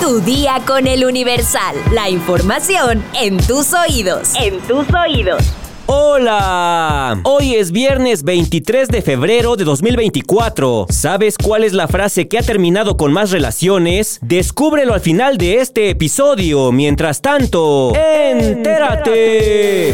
Tu día con el Universal. La información en tus oídos. En tus oídos. Hola, hoy es viernes 23 de febrero de 2024. ¿Sabes cuál es la frase que ha terminado con más relaciones? Descúbrelo al final de este episodio. Mientras tanto, entérate.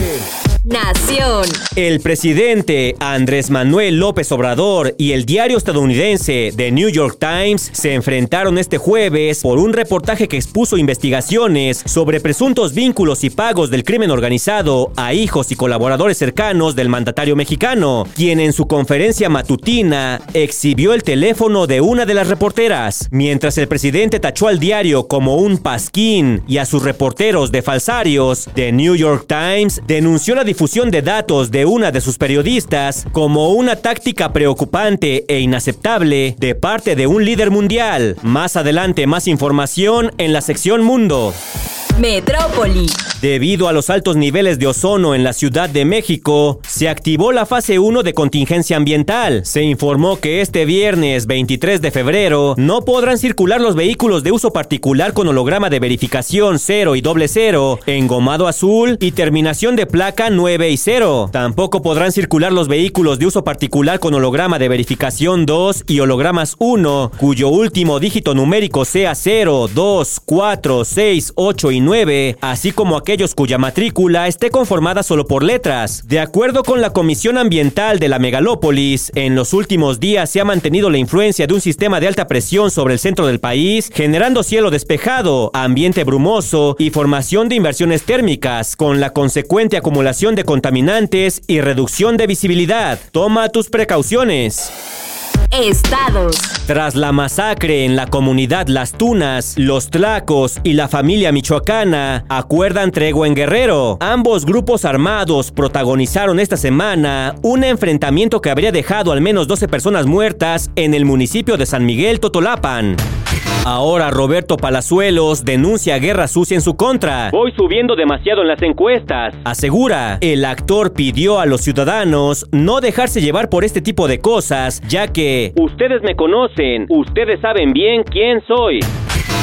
Nación. El presidente Andrés Manuel López Obrador y el diario estadounidense The New York Times se enfrentaron este jueves por un reportaje que expuso investigaciones sobre presuntos vínculos y pagos del crimen organizado a hijos y colaboradores cercanos del mandatario mexicano, quien en su conferencia matutina exhibió el teléfono de una de las reporteras, mientras el presidente tachó al diario como un pasquín y a sus reporteros de falsarios. The New York Times denunció la difusión de datos de una de sus periodistas como una táctica preocupante e inaceptable de parte de un líder mundial. Más adelante más información en la sección Mundo. Metrópoli. Debido a los altos niveles de ozono en la Ciudad de México, se activó la fase 1 de contingencia ambiental. Se informó que este viernes 23 de febrero no podrán circular los vehículos de uso particular con holograma de verificación 0 y doble 0, engomado azul y terminación de placa 9 y 0. Tampoco podrán circular los vehículos de uso particular con holograma de verificación 2 y hologramas 1, cuyo último dígito numérico sea 0, 2, 4, 6, 8 y 9, así como aquellos aquellos cuya matrícula esté conformada solo por letras. De acuerdo con la Comisión Ambiental de la Megalópolis, en los últimos días se ha mantenido la influencia de un sistema de alta presión sobre el centro del país, generando cielo despejado, ambiente brumoso y formación de inversiones térmicas, con la consecuente acumulación de contaminantes y reducción de visibilidad. Toma tus precauciones. Estados. Tras la masacre en la comunidad Las Tunas, los Tlacos y la familia michoacana acuerdan tregua en Guerrero. Ambos grupos armados protagonizaron esta semana un enfrentamiento que habría dejado al menos 12 personas muertas en el municipio de San Miguel Totolapan. Ahora Roberto Palazuelos denuncia guerra sucia en su contra. Voy subiendo demasiado en las encuestas. Asegura, el actor pidió a los ciudadanos no dejarse llevar por este tipo de cosas, ya que ustedes me conocen, ustedes saben bien quién soy.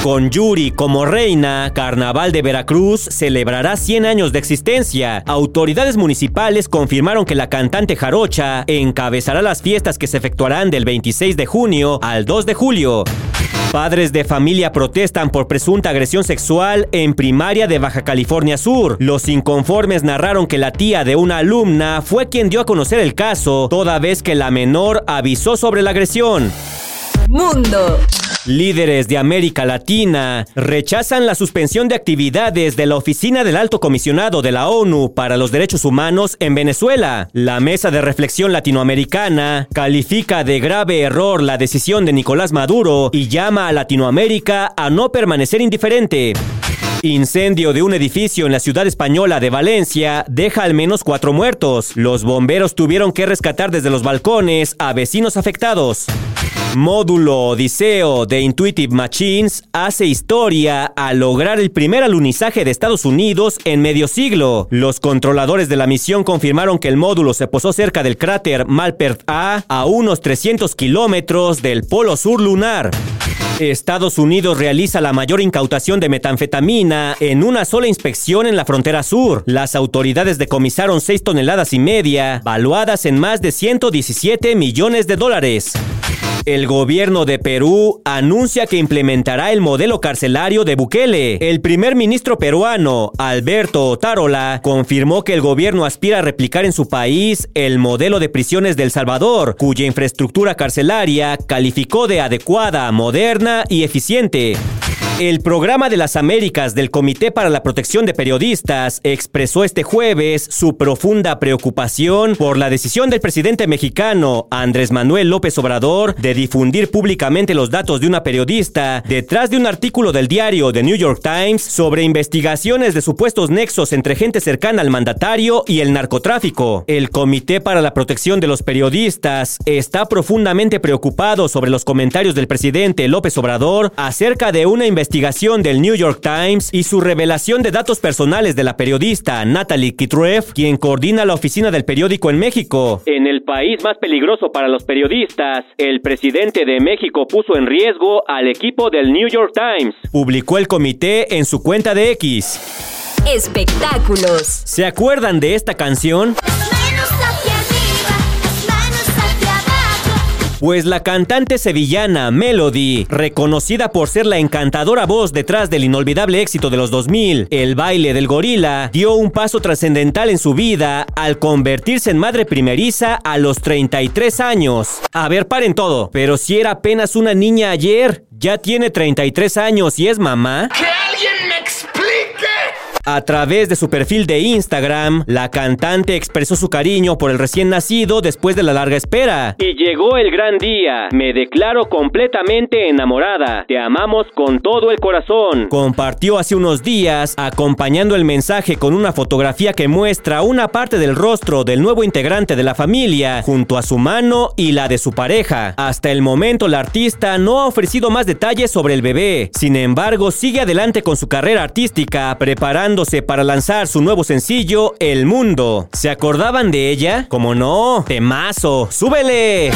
Con Yuri como reina, Carnaval de Veracruz celebrará 100 años de existencia. Autoridades municipales confirmaron que la cantante jarocha encabezará las fiestas que se efectuarán del 26 de junio al 2 de julio. Padres de familia protestan por presunta agresión sexual en primaria de Baja California Sur. Los inconformes narraron que la tía de una alumna fue quien dio a conocer el caso, toda vez que la menor avisó sobre la agresión. Mundo. Líderes de América Latina rechazan la suspensión de actividades de la Oficina del Alto Comisionado de la ONU para los Derechos Humanos en Venezuela. La Mesa de Reflexión Latinoamericana califica de grave error la decisión de Nicolás Maduro y llama a Latinoamérica a no permanecer indiferente. Incendio de un edificio en la ciudad española de Valencia deja al menos cuatro muertos. Los bomberos tuvieron que rescatar desde los balcones a vecinos afectados. Módulo Odiseo de Intuitive Machines hace historia al lograr el primer alunizaje de Estados Unidos en medio siglo. Los controladores de la misión confirmaron que el módulo se posó cerca del cráter Malpert A, a unos 300 kilómetros del polo sur lunar. Estados Unidos realiza la mayor incautación de metanfetamina en una sola inspección en la frontera sur. Las autoridades decomisaron 6 toneladas y media, valuadas en más de 117 millones de dólares. El gobierno de Perú anuncia que implementará el modelo carcelario de Bukele. El primer ministro peruano, Alberto Otárola, confirmó que el gobierno aspira a replicar en su país el modelo de prisiones del Salvador, cuya infraestructura carcelaria calificó de adecuada, moderna y eficiente. El programa de las Américas del Comité para la Protección de Periodistas expresó este jueves su profunda preocupación por la decisión del presidente mexicano Andrés Manuel López Obrador de difundir públicamente los datos de una periodista detrás de un artículo del diario The New York Times sobre investigaciones de supuestos nexos entre gente cercana al mandatario y el narcotráfico. El Comité para la Protección de los Periodistas está profundamente preocupado sobre los comentarios del presidente López Obrador acerca de una investigación investigación del New York Times y su revelación de datos personales de la periodista Natalie Kitreff, quien coordina la oficina del periódico en México. En el país más peligroso para los periodistas, el presidente de México puso en riesgo al equipo del New York Times. Publicó el comité en su cuenta de X. Espectáculos. ¿Se acuerdan de esta canción? Pues la cantante sevillana Melody, reconocida por ser la encantadora voz detrás del inolvidable éxito de los 2000, El baile del gorila, dio un paso trascendental en su vida al convertirse en madre primeriza a los 33 años. A ver, paren todo, pero si era apenas una niña ayer, ya tiene 33 años y es mamá. ¡Que alguien! A través de su perfil de Instagram, la cantante expresó su cariño por el recién nacido después de la larga espera. Y llegó el gran día. Me declaro completamente enamorada. Te amamos con todo el corazón. Compartió hace unos días, acompañando el mensaje con una fotografía que muestra una parte del rostro del nuevo integrante de la familia, junto a su mano y la de su pareja. Hasta el momento, la artista no ha ofrecido más detalles sobre el bebé. Sin embargo, sigue adelante con su carrera artística, preparando para lanzar su nuevo sencillo, El Mundo. ¿Se acordaban de ella? Como no, temazo, súbele.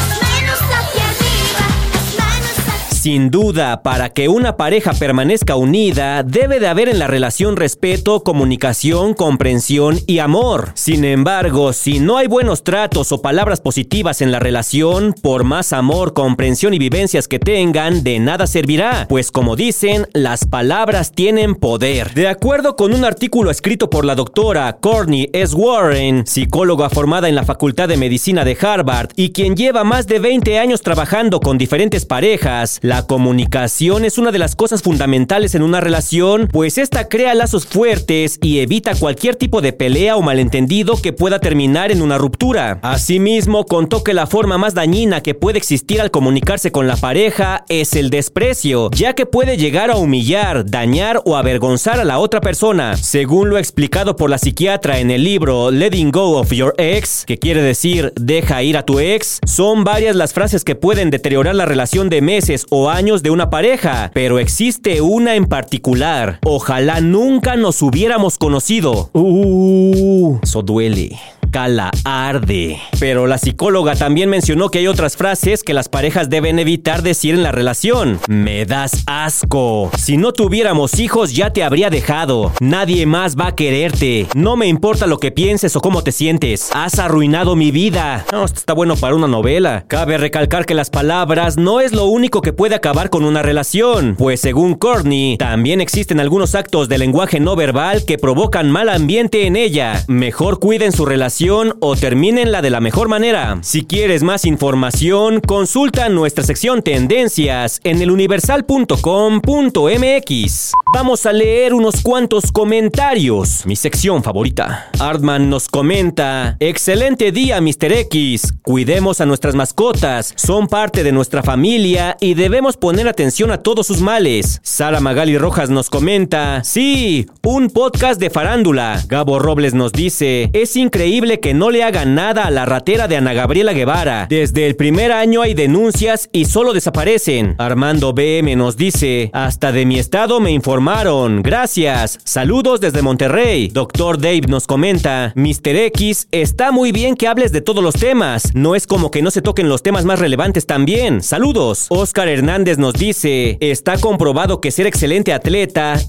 Sin duda, para que una pareja permanezca unida, debe de haber en la relación respeto, comunicación, comprensión y amor. Sin embargo, si no hay buenos tratos o palabras positivas en la relación, por más amor, comprensión y vivencias que tengan, de nada servirá, pues como dicen, las palabras tienen poder. De acuerdo con un artículo escrito por la doctora Courtney S. Warren, psicóloga formada en la Facultad de Medicina de Harvard y quien lleva más de 20 años trabajando con diferentes parejas, la comunicación es una de las cosas fundamentales en una relación, pues esta crea lazos fuertes y evita cualquier tipo de pelea o malentendido que pueda terminar en una ruptura. Asimismo, contó que la forma más dañina que puede existir al comunicarse con la pareja es el desprecio, ya que puede llegar a humillar, dañar o avergonzar a la otra persona. Según lo explicado por la psiquiatra en el libro Letting Go of Your Ex, que quiere decir deja ir a tu ex, son varias las frases que pueden deteriorar la relación de meses o años de una pareja, pero existe una en particular. Ojalá nunca nos hubiéramos conocido. Uh, eso duele cala arde. Pero la psicóloga también mencionó que hay otras frases que las parejas deben evitar decir en la relación. Me das asco. Si no tuviéramos hijos ya te habría dejado. Nadie más va a quererte. No me importa lo que pienses o cómo te sientes. Has arruinado mi vida. No, esto está bueno para una novela. Cabe recalcar que las palabras no es lo único que puede acabar con una relación. Pues según Courtney, también existen algunos actos de lenguaje no verbal que provocan mal ambiente en ella. Mejor cuiden su relación o termínenla de la mejor manera. Si quieres más información, consulta nuestra sección Tendencias en eluniversal.com.mx. Vamos a leer unos cuantos comentarios. Mi sección favorita. Artman nos comenta: Excelente día, Mr. X. Cuidemos a nuestras mascotas. Son parte de nuestra familia y debemos poner atención a todos sus males. Sara Magali Rojas nos comenta: Sí, un podcast de farándula. Gabo Robles nos dice: Es increíble que no le hagan nada a la ratera de Ana Gabriela Guevara. Desde el primer año hay denuncias y solo desaparecen. Armando BM nos dice, hasta de mi estado me informaron. Gracias. Saludos desde Monterrey. Doctor Dave nos comenta, Mr. X, está muy bien que hables de todos los temas. No es como que no se toquen los temas más relevantes también. Saludos. Oscar Hernández nos dice, está comprobado que ser excelente atleta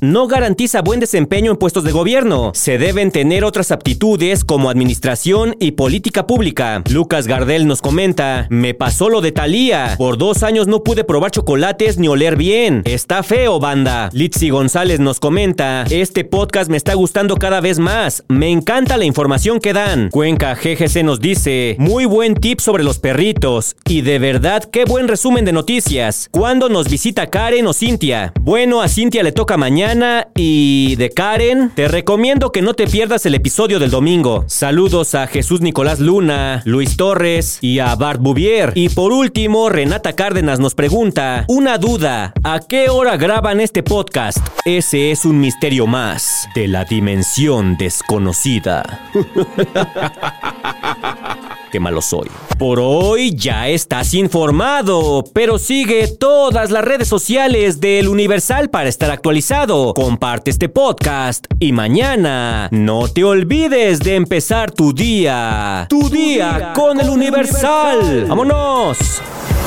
no garantiza buen desempeño en puestos de gobierno. Se deben tener otras aptitudes como administración y política pública. Lucas Gardel nos comenta, me pasó lo de Talía. Por dos años no pude probar chocolates ni oler bien. Está feo, banda. Litzy González nos comenta, este podcast me está gustando cada vez más. Me encanta la información que dan. Cuenca GGC nos dice, muy buen tip sobre los perritos. Y de verdad, qué buen resumen de noticias. ¿Cuándo nos visita Karen o Cintia? Bueno, a Cintia le toca mañana y de Karen, te recomiendo que no te pierdas el episodio del domingo. Saludos a Jesús Nicolás Luna, Luis Torres y a Bart Bouvier. Y por último, Renata Cárdenas nos pregunta, una duda, ¿a qué hora graban este podcast? Ese es un misterio más de la dimensión desconocida. qué malo soy. Por hoy ya estás informado, pero sigue todas las redes sociales del Universal para estar actualizado. Comparte este podcast y mañana no te olvides de empezar tu día. Tu, día, con, el Universal. ¡Vámonos!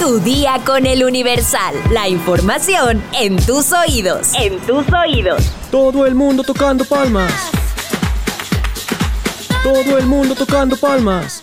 Tu día con el Universal. La información en tus oídos. En tus oídos. Todo el mundo tocando palmas. Todo el mundo tocando palmas.